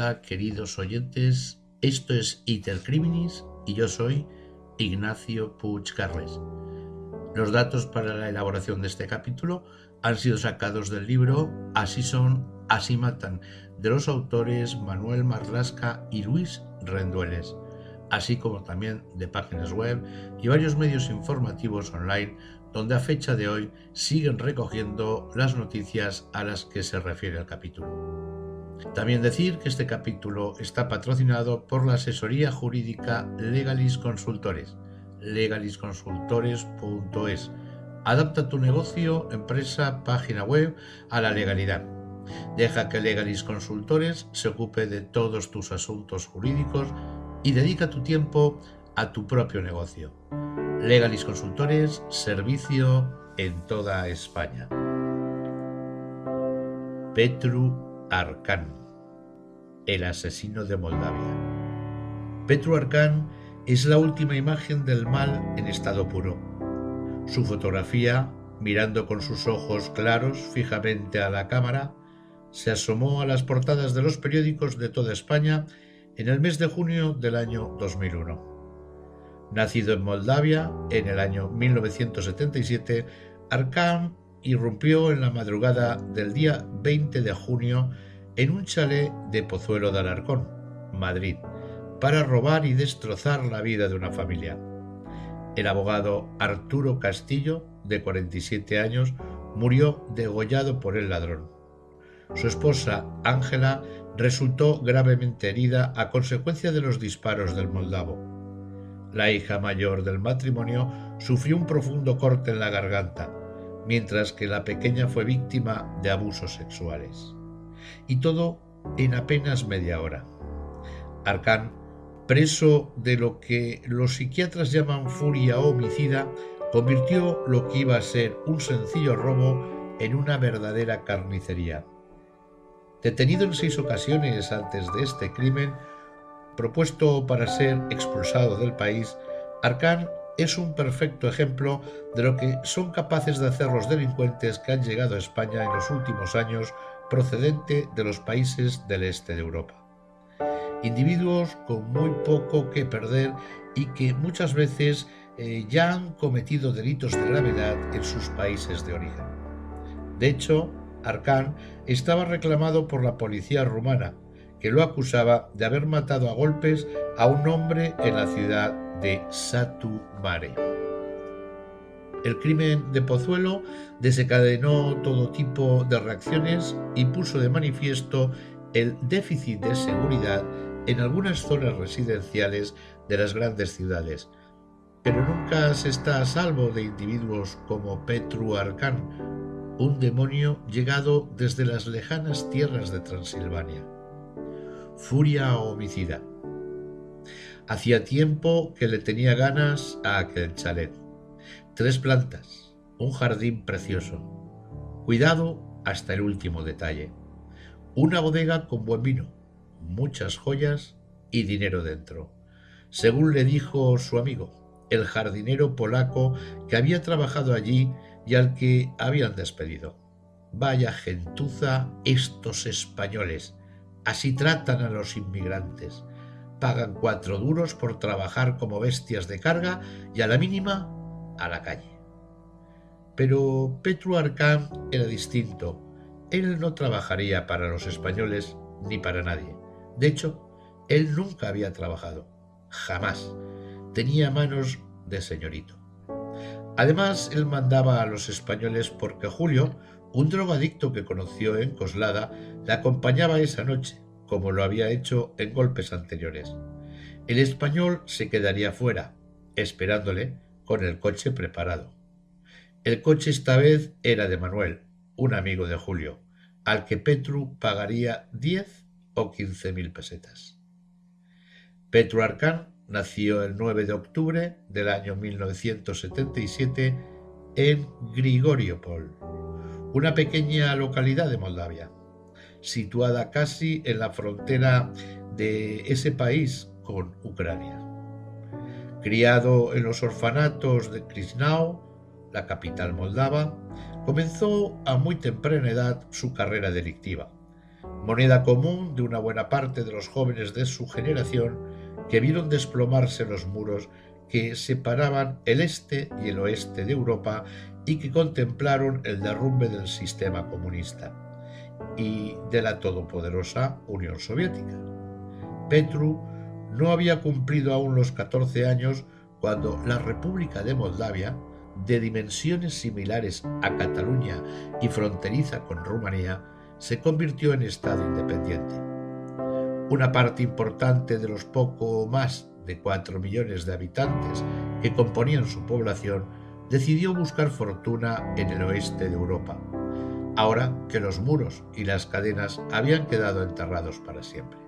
Queridos oyentes, esto es Iter Criminis y yo soy Ignacio Puig Carles. Los datos para la elaboración de este capítulo han sido sacados del libro Así son, así matan, de los autores Manuel Marlasca y Luis Rendueles, así como también de páginas web y varios medios informativos online donde a fecha de hoy siguen recogiendo las noticias a las que se refiere el capítulo. También decir que este capítulo está patrocinado por la asesoría jurídica Legalis Consultores, legalisconsultores.es. Adapta tu negocio, empresa, página web a la legalidad. Deja que Legalis Consultores se ocupe de todos tus asuntos jurídicos y dedica tu tiempo a tu propio negocio. Legalis Consultores, servicio en toda España. Petru Arkan, el asesino de Moldavia. Petru Arkan es la última imagen del mal en estado puro. Su fotografía, mirando con sus ojos claros fijamente a la cámara, se asomó a las portadas de los periódicos de toda España en el mes de junio del año 2001. Nacido en Moldavia en el año 1977, Arkan irrumpió en la madrugada del día 20 de junio en un chalet de Pozuelo de Alarcón, Madrid, para robar y destrozar la vida de una familia. El abogado Arturo Castillo, de 47 años, murió degollado por el ladrón. Su esposa, Ángela, resultó gravemente herida a consecuencia de los disparos del moldavo. La hija mayor del matrimonio sufrió un profundo corte en la garganta, mientras que la pequeña fue víctima de abusos sexuales. Y todo en apenas media hora. Arcán, preso de lo que los psiquiatras llaman furia homicida, convirtió lo que iba a ser un sencillo robo en una verdadera carnicería. Detenido en seis ocasiones antes de este crimen, propuesto para ser expulsado del país, Arcán es un perfecto ejemplo de lo que son capaces de hacer los delincuentes que han llegado a España en los últimos años procedente de los países del este de Europa. Individuos con muy poco que perder y que muchas veces eh, ya han cometido delitos de gravedad en sus países de origen. De hecho, Arcán estaba reclamado por la policía rumana, que lo acusaba de haber matado a golpes a un hombre en la ciudad de Satu Mare. El crimen de Pozuelo desencadenó todo tipo de reacciones y puso de manifiesto el déficit de seguridad en algunas zonas residenciales de las grandes ciudades. Pero nunca se está a salvo de individuos como Petru Arkan, un demonio llegado desde las lejanas tierras de Transilvania furia homicida. Hacía tiempo que le tenía ganas a aquel chalet. Tres plantas, un jardín precioso, cuidado hasta el último detalle, una bodega con buen vino, muchas joyas y dinero dentro, según le dijo su amigo, el jardinero polaco que había trabajado allí y al que habían despedido. Vaya gentuza estos españoles, Así tratan a los inmigrantes. Pagan cuatro duros por trabajar como bestias de carga y a la mínima a la calle. Pero Petru Arcán era distinto. Él no trabajaría para los españoles ni para nadie. De hecho, él nunca había trabajado. Jamás. Tenía manos de señorito. Además, él mandaba a los españoles porque Julio, un drogadicto que conoció en Coslada, la acompañaba esa noche, como lo había hecho en golpes anteriores. El español se quedaría fuera, esperándole con el coche preparado. El coche esta vez era de Manuel, un amigo de Julio, al que Petru pagaría diez o quince mil pesetas. Petru Arcán nació el 9 de octubre del año 1977 en Grigoriopol, una pequeña localidad de Moldavia, situada casi en la frontera de ese país con Ucrania. Criado en los orfanatos de Krisnau, la capital moldava, comenzó a muy temprana edad su carrera delictiva. moneda común de una buena parte de los jóvenes de su generación que vieron desplomarse los muros que separaban el este y el oeste de Europa y que contemplaron el derrumbe del sistema comunista y de la todopoderosa Unión Soviética. Petru no había cumplido aún los 14 años cuando la República de Moldavia, de dimensiones similares a Cataluña y fronteriza con Rumanía, se convirtió en Estado independiente. Una parte importante de los poco más de 4 millones de habitantes que componían su población decidió buscar fortuna en el oeste de Europa, ahora que los muros y las cadenas habían quedado enterrados para siempre.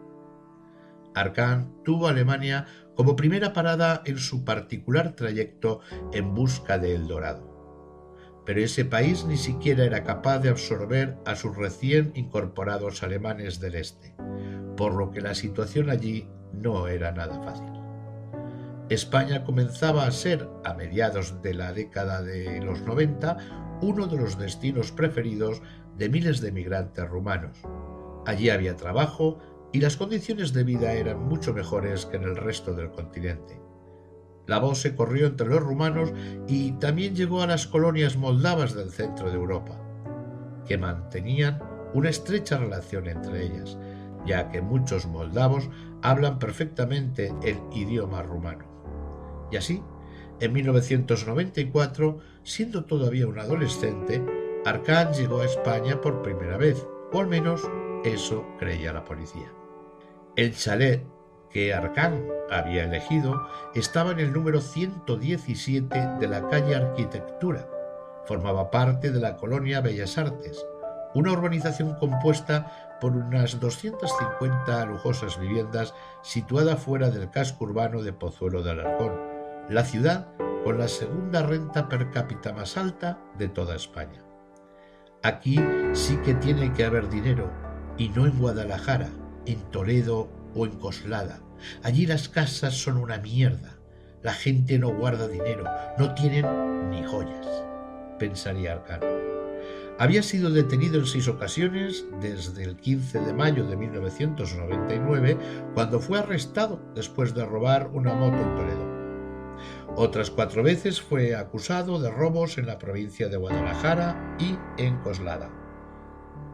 Arcán tuvo Alemania como primera parada en su particular trayecto en busca de El Dorado. Pero ese país ni siquiera era capaz de absorber a sus recién incorporados alemanes del este, por lo que la situación allí no era nada fácil. España comenzaba a ser, a mediados de la década de los 90, uno de los destinos preferidos de miles de migrantes rumanos. Allí había trabajo y las condiciones de vida eran mucho mejores que en el resto del continente. La voz se corrió entre los rumanos y también llegó a las colonias moldavas del centro de Europa, que mantenían una estrecha relación entre ellas, ya que muchos moldavos hablan perfectamente el idioma rumano. Y así, en 1994, siendo todavía un adolescente, Arcán llegó a España por primera vez, o al menos eso creía la policía. El chalet que Arcán había elegido estaba en el número 117 de la calle Arquitectura. Formaba parte de la colonia Bellas Artes, una urbanización compuesta por unas 250 lujosas viviendas situada fuera del casco urbano de Pozuelo de Alarcón, la ciudad con la segunda renta per cápita más alta de toda España. Aquí sí que tiene que haber dinero, y no en Guadalajara, en Toledo o en Coslada. Allí las casas son una mierda. La gente no guarda dinero, no tienen ni joyas, pensaría Arcano. Había sido detenido en seis ocasiones desde el 15 de mayo de 1999, cuando fue arrestado después de robar una moto en Toledo. Otras cuatro veces fue acusado de robos en la provincia de Guadalajara y en Coslada.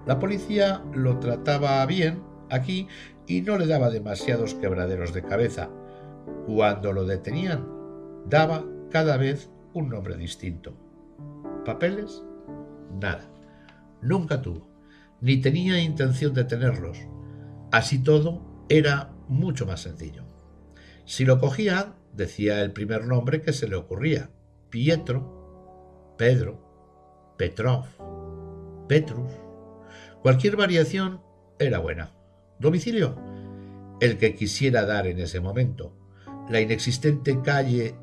La policía lo trataba bien aquí y no le daba demasiados quebraderos de cabeza. Cuando lo detenían, daba cada vez un nombre distinto. ¿Papeles? Nada. Nunca tuvo, ni tenía intención de tenerlos. Así todo, era mucho más sencillo. Si lo cogían, decía el primer nombre que se le ocurría. Pietro, Pedro, Petrov, Petrus. Cualquier variación era buena. Domicilio, el que quisiera dar en ese momento. La inexistente calle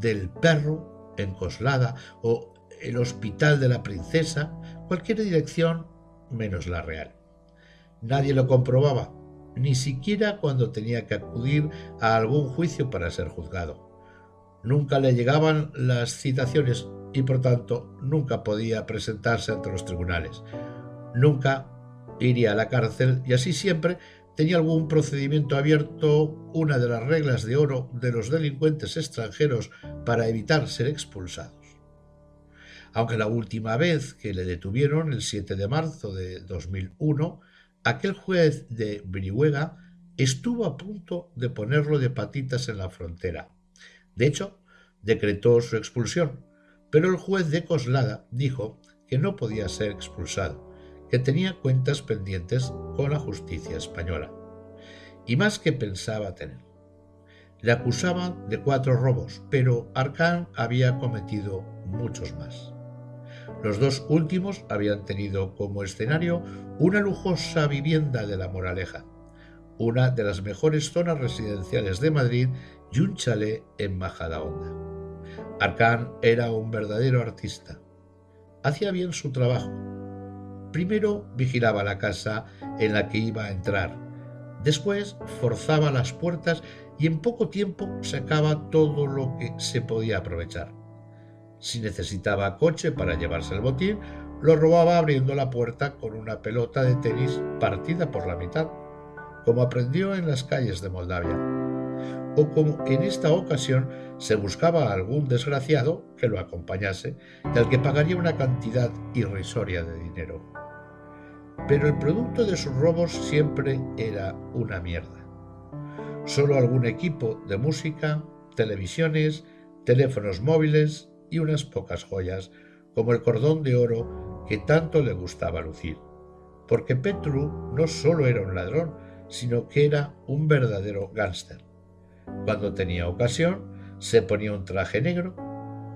del perro en Coslada o el hospital de la princesa, cualquier dirección menos la real. Nadie lo comprobaba, ni siquiera cuando tenía que acudir a algún juicio para ser juzgado. Nunca le llegaban las citaciones y por tanto nunca podía presentarse ante los tribunales. Nunca iría a la cárcel y así siempre tenía algún procedimiento abierto, una de las reglas de oro de los delincuentes extranjeros para evitar ser expulsados. Aunque la última vez que le detuvieron, el 7 de marzo de 2001, aquel juez de Brihuega estuvo a punto de ponerlo de patitas en la frontera. De hecho, decretó su expulsión, pero el juez de Coslada dijo que no podía ser expulsado, que tenía cuentas pendientes con la justicia española, y más que pensaba tener. Le acusaban de cuatro robos, pero Arcán había cometido muchos más. Los dos últimos habían tenido como escenario una lujosa vivienda de la Moraleja, una de las mejores zonas residenciales de Madrid y un chalet en Majadahonda. Arcán era un verdadero artista. Hacía bien su trabajo. Primero vigilaba la casa en la que iba a entrar. Después forzaba las puertas y en poco tiempo sacaba todo lo que se podía aprovechar. Si necesitaba coche para llevarse el botín, lo robaba abriendo la puerta con una pelota de tenis partida por la mitad, como aprendió en las calles de Moldavia, o como en esta ocasión se buscaba a algún desgraciado que lo acompañase y al que pagaría una cantidad irrisoria de dinero. Pero el producto de sus robos siempre era una mierda. Solo algún equipo de música, televisiones, teléfonos móviles y unas pocas joyas, como el cordón de oro que tanto le gustaba lucir. Porque Petru no solo era un ladrón, sino que era un verdadero gángster. Cuando tenía ocasión, se ponía un traje negro,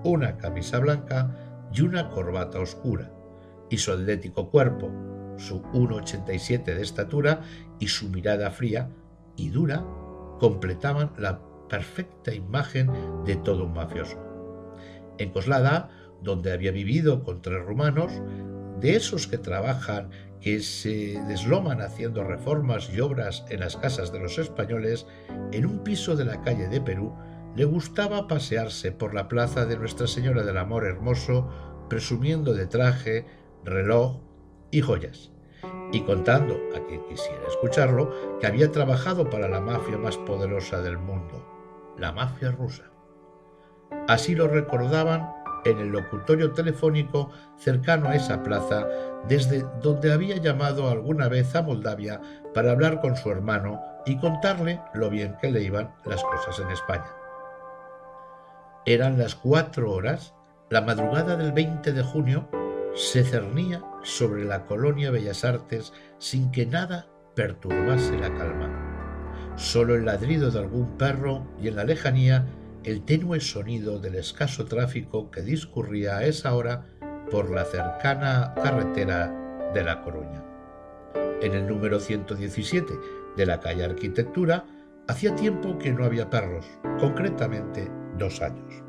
una camisa blanca y una corbata oscura, y su atlético cuerpo, su 1,87 de estatura y su mirada fría y dura completaban la perfecta imagen de todo un mafioso. En Coslada, donde había vivido con tres rumanos, de esos que trabajan, que se desloman haciendo reformas y obras en las casas de los españoles, en un piso de la calle de Perú, le gustaba pasearse por la plaza de Nuestra Señora del Amor Hermoso, presumiendo de traje, reloj y joyas, y contando a quien quisiera escucharlo que había trabajado para la mafia más poderosa del mundo, la mafia rusa. Así lo recordaban en el locutorio telefónico cercano a esa plaza, desde donde había llamado alguna vez a Moldavia para hablar con su hermano y contarle lo bien que le iban las cosas en España. Eran las cuatro horas, la madrugada del 20 de junio se cernía sobre la colonia Bellas Artes sin que nada perturbase la calma. Solo el ladrido de algún perro y en la lejanía el tenue sonido del escaso tráfico que discurría a esa hora por la cercana carretera de La Coruña. En el número 117 de la calle Arquitectura hacía tiempo que no había perros, concretamente dos años.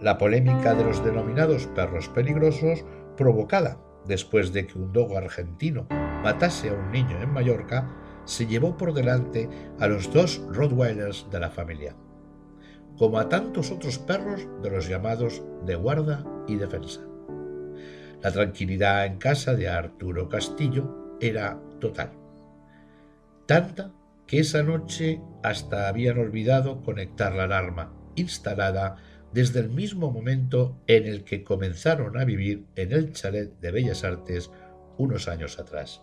La polémica de los denominados perros peligrosos, provocada después de que un dogo argentino matase a un niño en Mallorca, se llevó por delante a los dos Rottweilers de la familia, como a tantos otros perros de los llamados de guarda y defensa. La tranquilidad en casa de Arturo Castillo era total. Tanta que esa noche hasta habían olvidado conectar la alarma instalada desde el mismo momento en el que comenzaron a vivir en el chalet de Bellas Artes unos años atrás.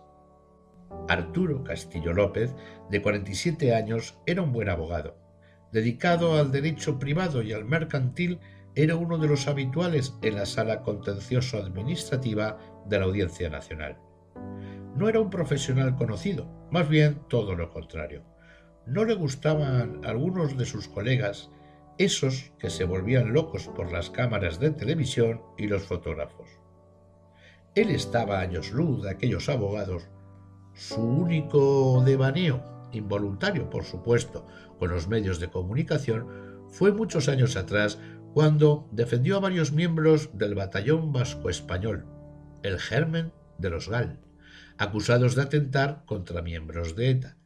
Arturo Castillo López, de 47 años, era un buen abogado. Dedicado al derecho privado y al mercantil, era uno de los habituales en la sala contencioso administrativa de la Audiencia Nacional. No era un profesional conocido, más bien todo lo contrario. No le gustaban algunos de sus colegas esos que se volvían locos por las cámaras de televisión y los fotógrafos. Él estaba a años luz de aquellos abogados. Su único devaneo, involuntario por supuesto, con los medios de comunicación, fue muchos años atrás cuando defendió a varios miembros del batallón vasco español, el germen de los GAL, acusados de atentar contra miembros de ETA,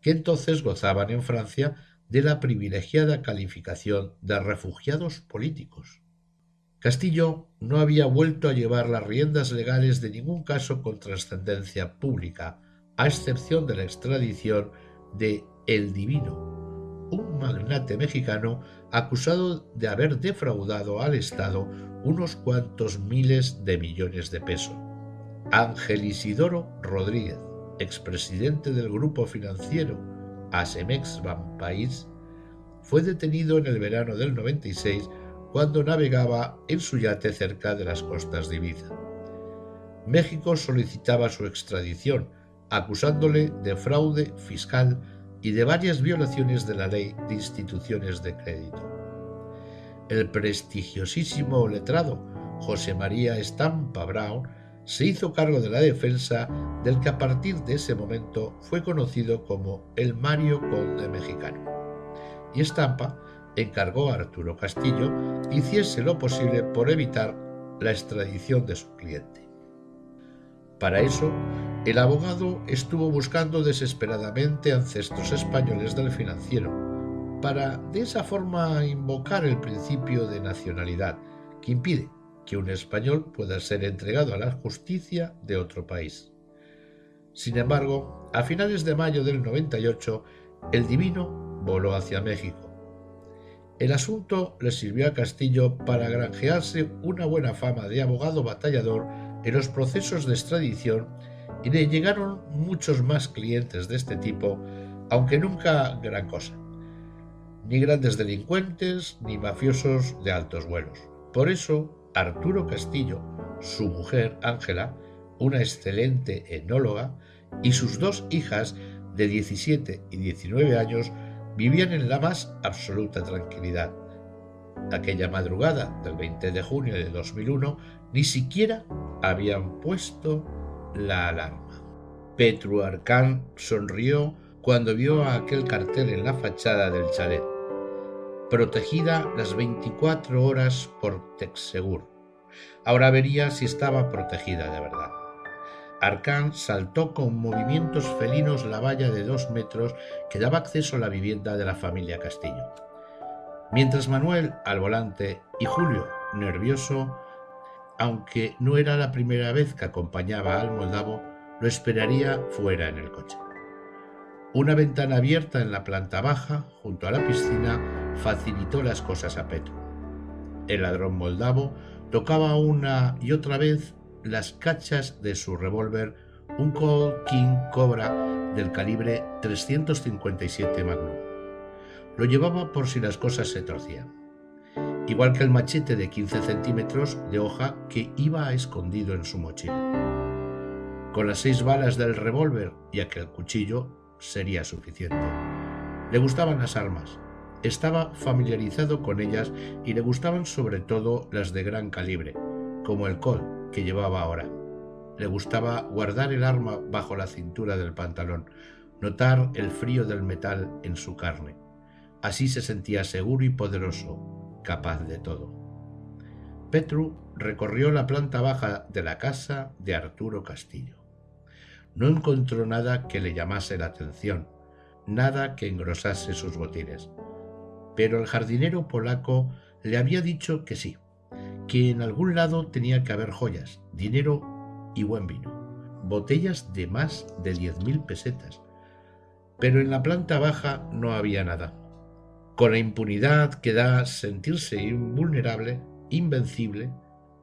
que entonces gozaban en Francia de la privilegiada calificación de refugiados políticos. Castillo no había vuelto a llevar las riendas legales de ningún caso con trascendencia pública, a excepción de la extradición de El Divino, un magnate mexicano acusado de haber defraudado al Estado unos cuantos miles de millones de pesos. Ángel Isidoro Rodríguez, expresidente del grupo financiero Asemex Van País, fue detenido en el verano del 96 cuando navegaba en su yate cerca de las costas de Ibiza. México solicitaba su extradición, acusándole de fraude fiscal y de varias violaciones de la ley de instituciones de crédito. El prestigiosísimo letrado José María Estampa Brown se hizo cargo de la defensa del que a partir de ese momento fue conocido como el Mario Conde mexicano. Y Estampa encargó a Arturo Castillo hiciese lo posible por evitar la extradición de su cliente. Para eso, el abogado estuvo buscando desesperadamente ancestros españoles del financiero, para de esa forma invocar el principio de nacionalidad que impide que un español pueda ser entregado a la justicia de otro país. Sin embargo, a finales de mayo del 98, el Divino voló hacia México. El asunto le sirvió a Castillo para granjearse una buena fama de abogado batallador en los procesos de extradición y le llegaron muchos más clientes de este tipo, aunque nunca gran cosa. Ni grandes delincuentes ni mafiosos de altos vuelos. Por eso, Arturo Castillo, su mujer Ángela, una excelente enóloga, y sus dos hijas de 17 y 19 años vivían en la más absoluta tranquilidad. Aquella madrugada del 20 de junio de 2001 ni siquiera habían puesto la alarma. Petru Arcán sonrió cuando vio aquel cartel en la fachada del chalet. Protegida las 24 horas por Texegur. Ahora vería si estaba protegida de verdad. Arcán saltó con movimientos felinos la valla de dos metros que daba acceso a la vivienda de la familia Castillo. Mientras Manuel, al volante, y Julio, nervioso, aunque no era la primera vez que acompañaba al moldavo, lo esperaría fuera en el coche. Una ventana abierta en la planta baja, junto a la piscina, facilitó las cosas a Petro. El ladrón moldavo tocaba una y otra vez las cachas de su revólver, un Colt King Cobra del calibre 357 Magnum. Lo llevaba por si las cosas se torcían. Igual que el machete de 15 centímetros de hoja que iba escondido en su mochila. Con las seis balas del revólver y aquel cuchillo sería suficiente. Le gustaban las armas, estaba familiarizado con ellas y le gustaban sobre todo las de gran calibre, como el Colt que llevaba ahora. Le gustaba guardar el arma bajo la cintura del pantalón, notar el frío del metal en su carne. Así se sentía seguro y poderoso, capaz de todo. Petru recorrió la planta baja de la casa de Arturo Castillo. No encontró nada que le llamase la atención, nada que engrosase sus botines. Pero el jardinero polaco le había dicho que sí, que en algún lado tenía que haber joyas, dinero y buen vino, botellas de más de diez mil pesetas. Pero en la planta baja no había nada. Con la impunidad que da sentirse invulnerable, invencible,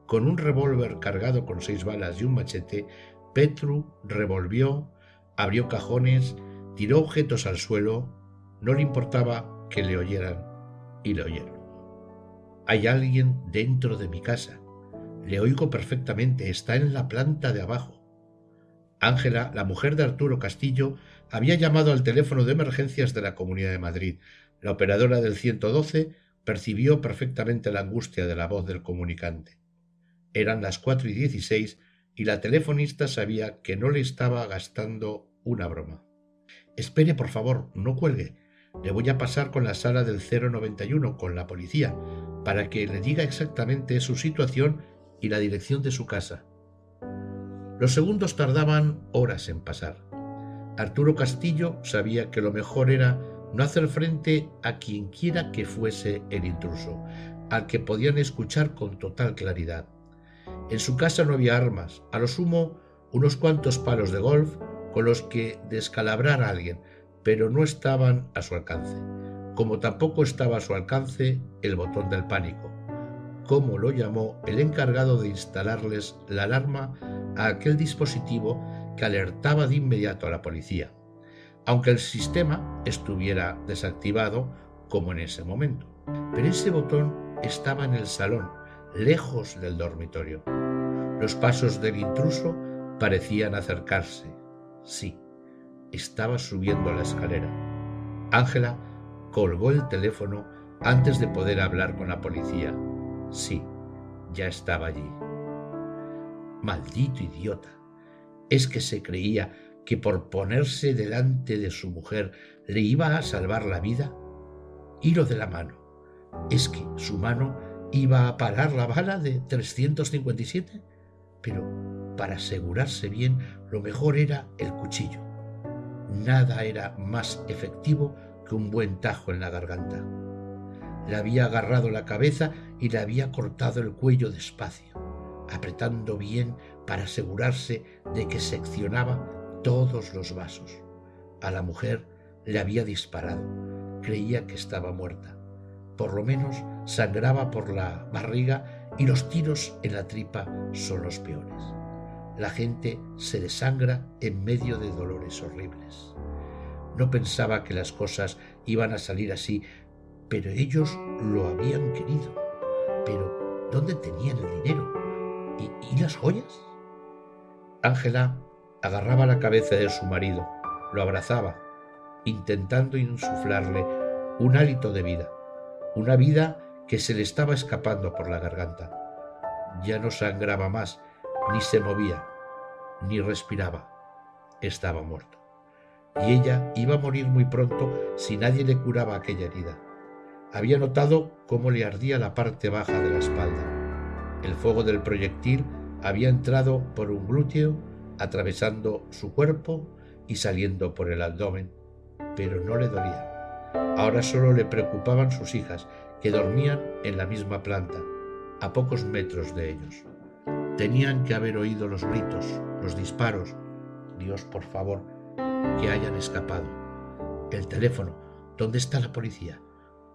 con un revólver cargado con seis balas y un machete, Petru revolvió, abrió cajones, tiró objetos al suelo, no le importaba que le oyeran y le oyeron. Hay alguien dentro de mi casa. Le oigo perfectamente, está en la planta de abajo. Ángela, la mujer de Arturo Castillo, había llamado al teléfono de emergencias de la Comunidad de Madrid. La operadora del 112 percibió perfectamente la angustia de la voz del comunicante. Eran las cuatro y dieciséis y la telefonista sabía que no le estaba gastando una broma. Espere, por favor, no cuelgue. Le voy a pasar con la sala del 091, con la policía, para que le diga exactamente su situación y la dirección de su casa. Los segundos tardaban horas en pasar. Arturo Castillo sabía que lo mejor era no hacer frente a quien quiera que fuese el intruso, al que podían escuchar con total claridad. En su casa no había armas, a lo sumo unos cuantos palos de golf con los que descalabrar a alguien, pero no estaban a su alcance, como tampoco estaba a su alcance el botón del pánico, como lo llamó el encargado de instalarles la alarma a aquel dispositivo que alertaba de inmediato a la policía, aunque el sistema estuviera desactivado como en ese momento. Pero ese botón estaba en el salón, lejos del dormitorio. Los pasos del intruso parecían acercarse. Sí, estaba subiendo la escalera. Ángela colgó el teléfono antes de poder hablar con la policía. Sí, ya estaba allí. Maldito idiota. Es que se creía que por ponerse delante de su mujer le iba a salvar la vida. Hilo de la mano. Es que su mano iba a parar la bala de 357. Pero para asegurarse bien, lo mejor era el cuchillo. Nada era más efectivo que un buen tajo en la garganta. le había agarrado la cabeza y le había cortado el cuello despacio, apretando bien para asegurarse de que seccionaba todos los vasos. A la mujer le había disparado. Creía que estaba muerta. Por lo menos sangraba por la barriga y los tiros en la tripa son los peores. La gente se desangra en medio de dolores horribles. No pensaba que las cosas iban a salir así, pero ellos lo habían querido. Pero, ¿dónde tenían el dinero? ¿Y, las joyas? Ángela agarraba la cabeza de su marido, lo abrazaba, intentando insuflarle un hálito de vida, una vida que se le estaba escapando por la garganta. Ya no sangraba más, ni se movía, ni respiraba. Estaba muerto. Y ella iba a morir muy pronto si nadie le curaba aquella herida. Había notado cómo le ardía la parte baja de la espalda. El fuego del proyectil había entrado por un glúteo, atravesando su cuerpo y saliendo por el abdomen, pero no le dolía. Ahora solo le preocupaban sus hijas, que dormían en la misma planta, a pocos metros de ellos. Tenían que haber oído los gritos, los disparos. Dios, por favor, que hayan escapado. El teléfono. ¿Dónde está la policía?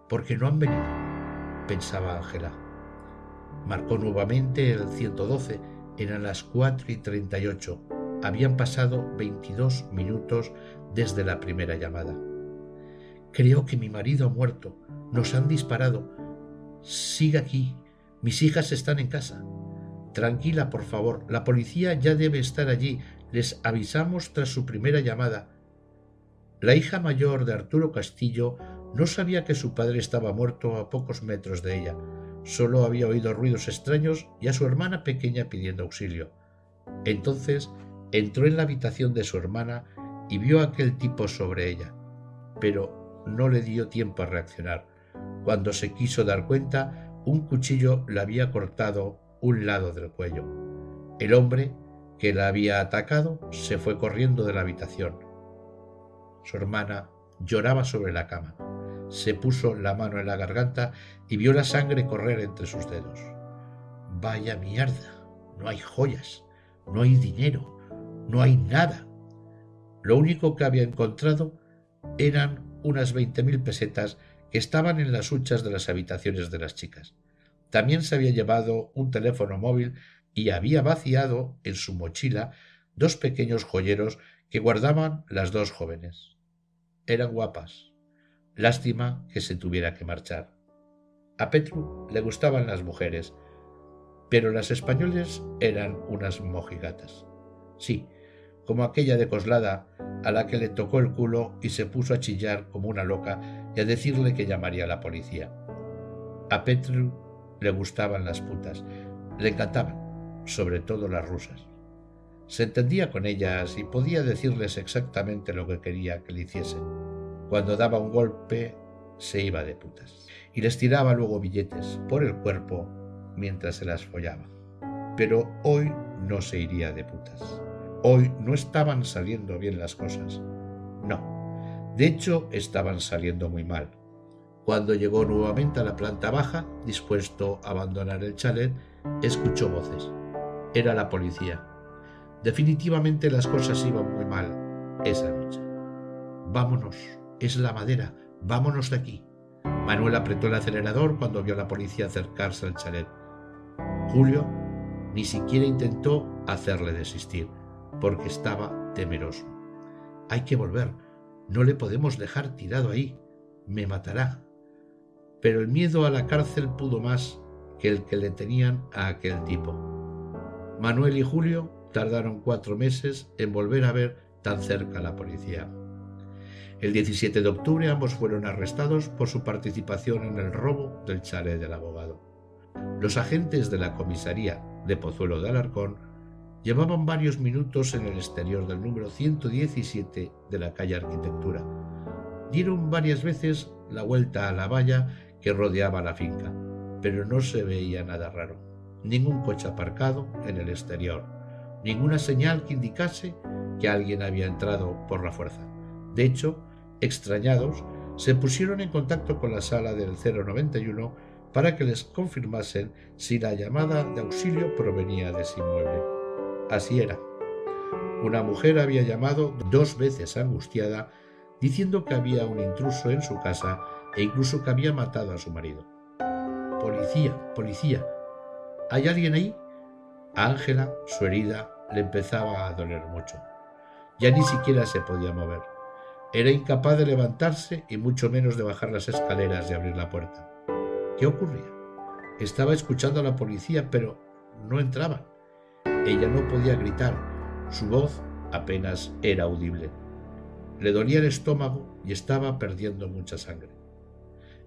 Porque no han venido, pensaba Ángela. Marcó nuevamente el 112. Eran las 4 y 38. Habían pasado 22 minutos desde la primera llamada. Creo que mi marido ha muerto. Nos han disparado. Siga aquí. Mis hijas están en casa. Tranquila, por favor. La policía ya debe estar allí. Les avisamos tras su primera llamada. La hija mayor de Arturo Castillo no sabía que su padre estaba muerto a pocos metros de ella. Solo había oído ruidos extraños y a su hermana pequeña pidiendo auxilio. Entonces entró en la habitación de su hermana y vio a aquel tipo sobre ella. Pero no le dio tiempo a reaccionar. Cuando se quiso dar cuenta, un cuchillo le había cortado un lado del cuello. El hombre que la había atacado se fue corriendo de la habitación. Su hermana lloraba sobre la cama. Se puso la mano en la garganta y vio la sangre correr entre sus dedos. Vaya mierda. No hay joyas, no hay dinero, no hay nada. Lo único que había encontrado eran unas veinte mil pesetas que estaban en las huchas de las habitaciones de las chicas. También se había llevado un teléfono móvil y había vaciado en su mochila dos pequeños joyeros que guardaban las dos jóvenes. Eran guapas. Lástima que se tuviera que marchar. A Petru le gustaban las mujeres, pero las españoles eran unas mojigatas. Sí, como aquella de Coslada, a la que le tocó el culo y se puso a chillar como una loca y a decirle que llamaría a la policía. A Petru le gustaban las putas, le encantaban, sobre todo las rusas. Se entendía con ellas y podía decirles exactamente lo que quería que le hiciesen. Cuando daba un golpe, se iba de putas. Y les tiraba luego billetes por el cuerpo mientras se las follaba. Pero hoy no se iría de putas. Hoy no estaban saliendo bien las cosas. No. De hecho, estaban saliendo muy mal. Cuando llegó nuevamente a la planta baja, dispuesto a abandonar el chalet, escuchó voces. Era la policía. Definitivamente las cosas iban muy mal esa noche. Vámonos, es la madera, vámonos de aquí. Manuel apretó el acelerador cuando vio a la policía acercarse al chalet. Julio ni siquiera intentó hacerle desistir, porque estaba temeroso. Hay que volver, no le podemos dejar tirado ahí. Me matará pero el miedo a la cárcel pudo más que el que le tenían a aquel tipo. Manuel y Julio tardaron cuatro meses en volver a ver tan cerca a la policía. El 17 de octubre ambos fueron arrestados por su participación en el robo del chalet del abogado. Los agentes de la comisaría de Pozuelo de Alarcón llevaban varios minutos en el exterior del número 117 de la calle Arquitectura. Dieron varias veces la vuelta a la valla que rodeaba la finca, pero no se veía nada raro. Ningún coche aparcado en el exterior, ninguna señal que indicase que alguien había entrado por la fuerza. De hecho, extrañados, se pusieron en contacto con la sala del 091 para que les confirmasen si la llamada de auxilio provenía de ese inmueble. Así era. Una mujer había llamado dos veces angustiada diciendo que había un intruso en su casa e incluso que había matado a su marido. Policía, policía. ¿Hay alguien ahí? A Ángela, su herida, le empezaba a doler mucho. Ya ni siquiera se podía mover. Era incapaz de levantarse y mucho menos de bajar las escaleras y abrir la puerta. ¿Qué ocurría? Estaba escuchando a la policía, pero no entraban. Ella no podía gritar. Su voz apenas era audible. Le dolía el estómago y estaba perdiendo mucha sangre.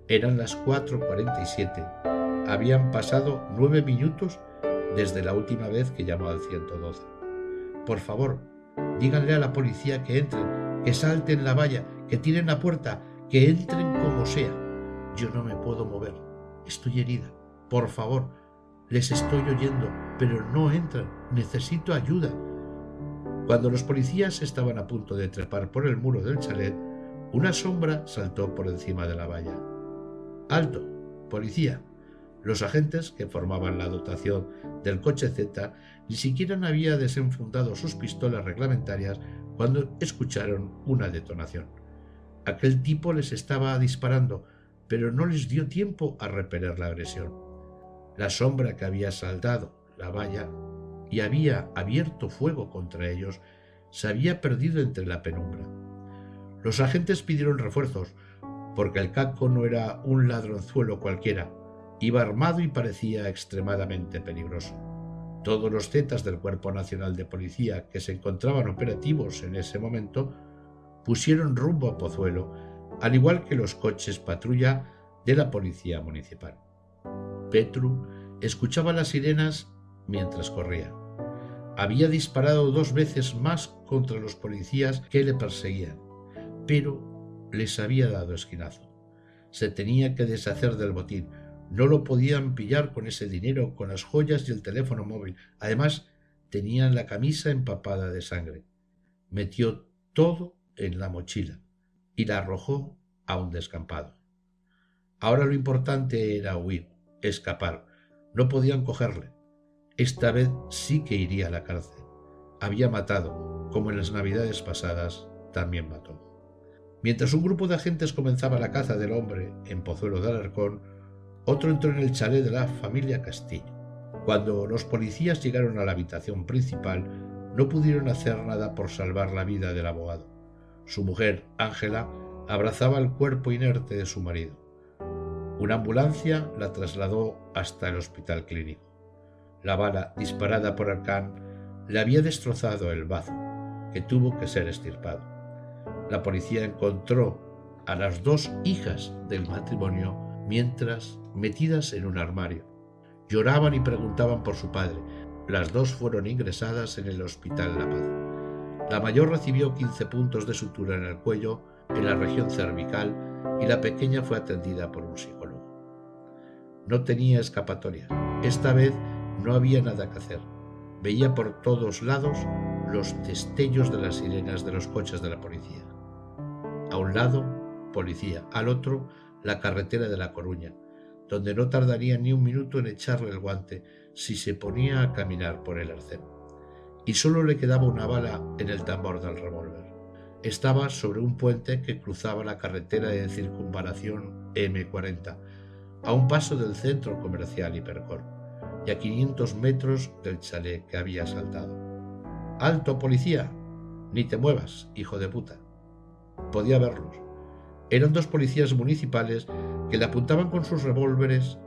Eran las 4.47. Habían pasado nueve minutos desde la última vez que llamó al 112. Por favor, díganle a la policía que entren, que salten la valla, que tiren la puerta, que entren como sea. Yo no me puedo mover. Estoy herida. Por favor, les estoy oyendo, pero no entran. Necesito ayuda. Cuando los policías estaban a punto de trepar por el muro del chalet, una sombra saltó por encima de la valla. ¡Alto! ¡Policía! Los agentes que formaban la dotación del coche Z ni siquiera habían desenfundado sus pistolas reglamentarias cuando escucharon una detonación. Aquel tipo les estaba disparando, pero no les dio tiempo a repeler la agresión. La sombra que había saltado la valla y había abierto fuego contra ellos se había perdido entre la penumbra. Los agentes pidieron refuerzos, porque el caco no era un ladronzuelo cualquiera, iba armado y parecía extremadamente peligroso. Todos los zetas del Cuerpo Nacional de Policía que se encontraban operativos en ese momento pusieron rumbo a Pozuelo, al igual que los coches patrulla de la Policía Municipal. Petru escuchaba las sirenas mientras corría. Había disparado dos veces más contra los policías que le perseguían, pero les había dado esquinazo. Se tenía que deshacer del botín. No lo podían pillar con ese dinero, con las joyas y el teléfono móvil. Además, tenían la camisa empapada de sangre. Metió todo en la mochila y la arrojó a un descampado. Ahora lo importante era huir, escapar. No podían cogerle. Esta vez sí que iría a la cárcel. Había matado, como en las navidades pasadas, también mató. Mientras un grupo de agentes comenzaba la caza del hombre en Pozuelo de Alarcón, otro entró en el chalet de la familia Castillo. Cuando los policías llegaron a la habitación principal, no pudieron hacer nada por salvar la vida del abogado. Su mujer, Ángela, abrazaba el cuerpo inerte de su marido. Una ambulancia la trasladó hasta el hospital clínico. La bala disparada por Arcán le había destrozado el bazo, que tuvo que ser estirpado. La policía encontró a las dos hijas del matrimonio mientras metidas en un armario. Lloraban y preguntaban por su padre. Las dos fueron ingresadas en el Hospital La Paz. La mayor recibió 15 puntos de sutura en el cuello, en la región cervical, y la pequeña fue atendida por un psicólogo. No tenía escapatoria. Esta vez no había nada que hacer. Veía por todos lados los destellos de las sirenas de los coches de la policía. A un lado, policía, al otro, la carretera de La Coruña, donde no tardaría ni un minuto en echarle el guante si se ponía a caminar por el arcén. Y solo le quedaba una bala en el tambor del revólver. Estaba sobre un puente que cruzaba la carretera de circunvalación M40, a un paso del centro comercial Hipercor y a 500 metros del chalet que había saltado. ¡Alto, policía! Ni te muevas, hijo de puta. Podía verlos. Eran dos policías municipales que le apuntaban con sus revólveres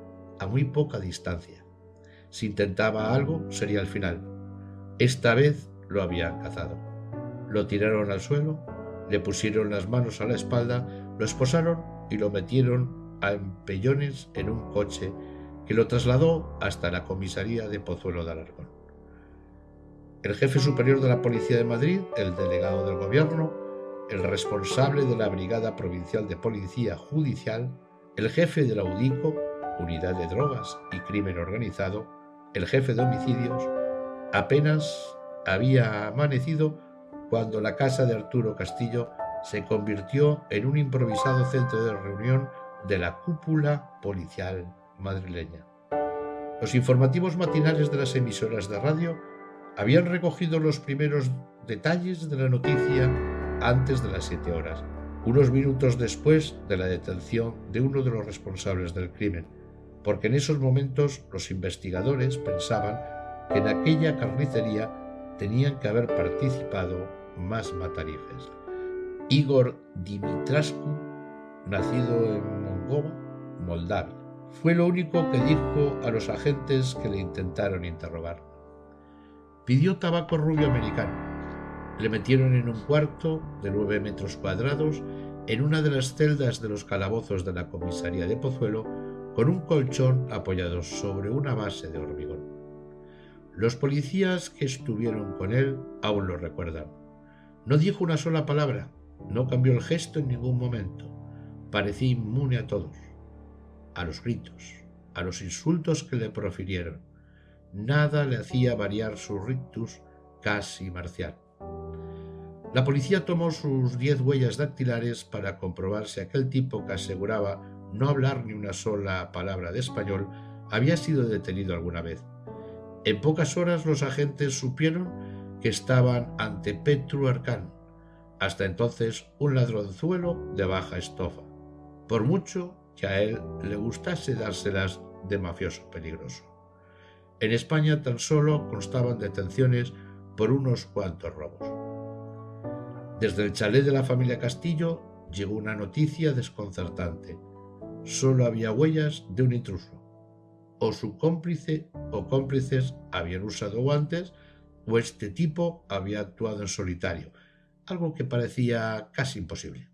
a muy poca distancia. Si intentaba algo, sería el final. Esta vez lo habían cazado. Lo tiraron al suelo, le pusieron las manos a la espalda, lo esposaron y lo metieron a empellones en un coche que lo trasladó hasta la comisaría de Pozuelo de Alarcón. El jefe superior de la Policía de Madrid, el delegado del gobierno, el responsable de la Brigada Provincial de Policía Judicial, el jefe de la UDICO, Unidad de Drogas y Crimen Organizado, el jefe de homicidios, apenas había amanecido cuando la casa de Arturo Castillo se convirtió en un improvisado centro de reunión de la cúpula policial madrileña. Los informativos matinales de las emisoras de radio habían recogido los primeros detalles de la noticia antes de las siete horas, unos minutos después de la detención de uno de los responsables del crimen, porque en esos momentos los investigadores pensaban que en aquella carnicería tenían que haber participado más matarifes. Igor Dimitrascu, nacido en Mongova, Moldavia, fue lo único que dijo a los agentes que le intentaron interrogar. Pidió tabaco rubio americano. Le metieron en un cuarto de nueve metros cuadrados en una de las celdas de los calabozos de la comisaría de Pozuelo con un colchón apoyado sobre una base de hormigón. Los policías que estuvieron con él aún lo recuerdan. No dijo una sola palabra, no cambió el gesto en ningún momento. Parecía inmune a todos, a los gritos, a los insultos que le profirieron. Nada le hacía variar su rictus casi marcial. La policía tomó sus diez huellas dactilares para comprobar si aquel tipo que aseguraba no hablar ni una sola palabra de español había sido detenido alguna vez. En pocas horas los agentes supieron que estaban ante Petru Arcán, hasta entonces un ladronzuelo de baja estofa, por mucho que a él le gustase dárselas de mafioso peligroso. En España tan solo constaban detenciones por unos cuantos robos. Desde el chalet de la familia Castillo llegó una noticia desconcertante. Solo había huellas de un intruso o su cómplice o cómplices habían usado guantes o este tipo había actuado en solitario, algo que parecía casi imposible.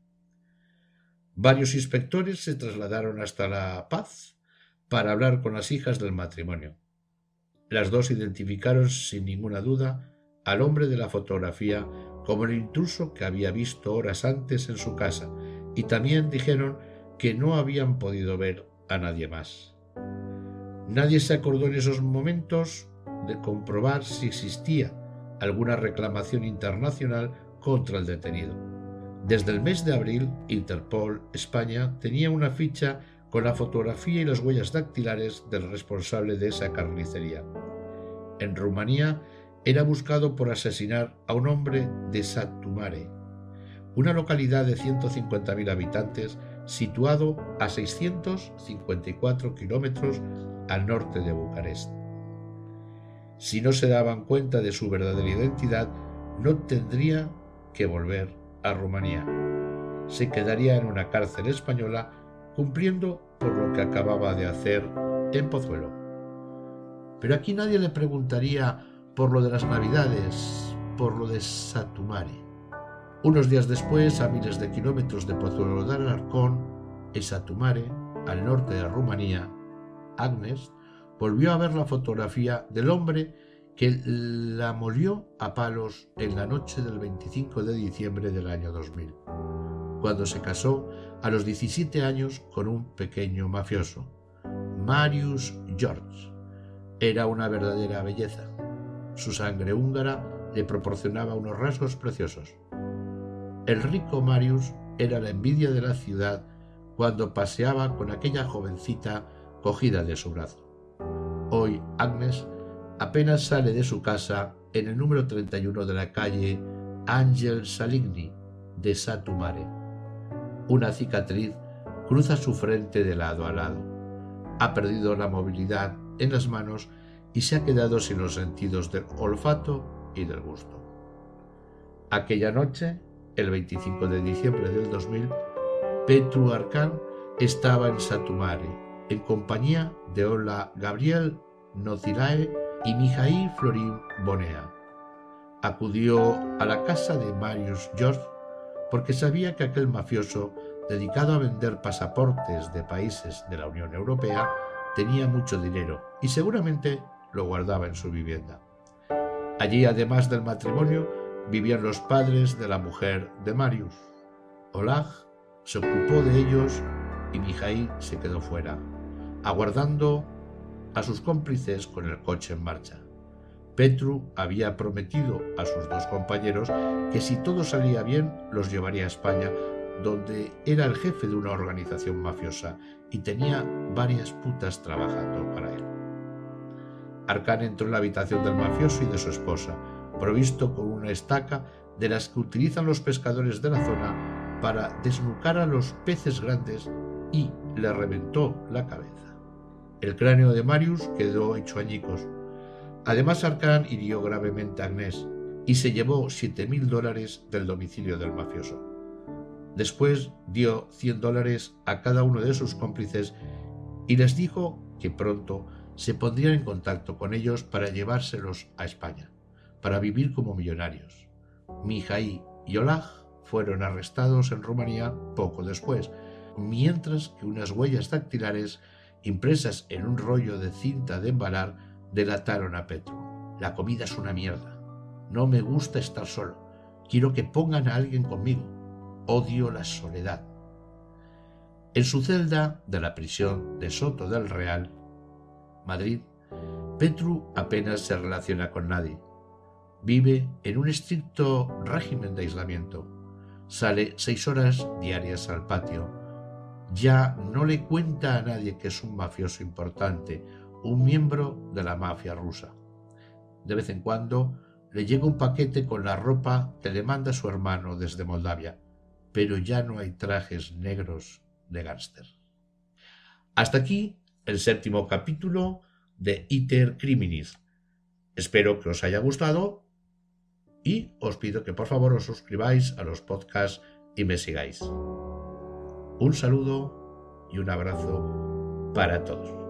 Varios inspectores se trasladaron hasta La Paz para hablar con las hijas del matrimonio. Las dos identificaron sin ninguna duda al hombre de la fotografía como el intruso que había visto horas antes en su casa y también dijeron que no habían podido ver a nadie más. Nadie se acordó en esos momentos de comprobar si existía alguna reclamación internacional contra el detenido. Desde el mes de abril, Interpol España tenía una ficha con la fotografía y las huellas dactilares del responsable de esa carnicería. En Rumanía era buscado por asesinar a un hombre de Satumare, una localidad de 150.000 habitantes situado a 654 kilómetros al norte de Bucarest. Si no se daban cuenta de su verdadera identidad, no tendría que volver a Rumanía. Se quedaría en una cárcel española cumpliendo por lo que acababa de hacer en Pozuelo. Pero aquí nadie le preguntaría por lo de las Navidades, por lo de Satumare. Unos días después, a miles de kilómetros de Pozuelo de Alarcón, en Satumare, al norte de Rumanía, Agnes volvió a ver la fotografía del hombre que la molió a palos en la noche del 25 de diciembre del año 2000, cuando se casó a los 17 años con un pequeño mafioso, Marius George. Era una verdadera belleza. Su sangre húngara le proporcionaba unos rasgos preciosos. El rico Marius era la envidia de la ciudad cuando paseaba con aquella jovencita cogida de su brazo. Hoy Agnes apenas sale de su casa en el número 31 de la calle Angel Saligny de Satumare. Una cicatriz cruza su frente de lado a lado. Ha perdido la movilidad en las manos y se ha quedado sin los sentidos del olfato y del gusto. Aquella noche el 25 de diciembre del 2000, Petru Arcan estaba en Satumare, en compañía de Ola Gabriel Nocilae y Mijaí Florín Bonea. Acudió a la casa de Marius George porque sabía que aquel mafioso, dedicado a vender pasaportes de países de la Unión Europea, tenía mucho dinero y seguramente lo guardaba en su vivienda. Allí, además del matrimonio, vivían los padres de la mujer de Marius. Olag se ocupó de ellos y Mijaí se quedó fuera, aguardando a sus cómplices con el coche en marcha. Petru había prometido a sus dos compañeros que si todo salía bien los llevaría a España, donde era el jefe de una organización mafiosa y tenía varias putas trabajando para él. Arcán entró en la habitación del mafioso y de su esposa, provisto con una estaca de las que utilizan los pescadores de la zona para desnucar a los peces grandes y le reventó la cabeza. El cráneo de Marius quedó hecho añicos. Además, Arcán hirió gravemente a Agnès y se llevó siete mil dólares del domicilio del mafioso. Después dio cien dólares a cada uno de sus cómplices y les dijo que pronto se pondrían en contacto con ellos para llevárselos a España, para vivir como millonarios. Mijaí y Olaj fueron arrestados en Rumanía poco después, mientras que unas huellas dactilares impresas en un rollo de cinta de embalar delataron a Petro. La comida es una mierda. No me gusta estar solo. Quiero que pongan a alguien conmigo. Odio la soledad. En su celda de la prisión de Soto del Real, Madrid, Petru apenas se relaciona con nadie. Vive en un estricto régimen de aislamiento. Sale seis horas diarias al patio. Ya no le cuenta a nadie que es un mafioso importante, un miembro de la mafia rusa. De vez en cuando le llega un paquete con la ropa que le manda su hermano desde Moldavia, pero ya no hay trajes negros de gánster. Hasta aquí el séptimo capítulo de Iter Criminis. Espero que os haya gustado y os pido que por favor os suscribáis a los podcasts y me sigáis. Un saludo y un abrazo para todos.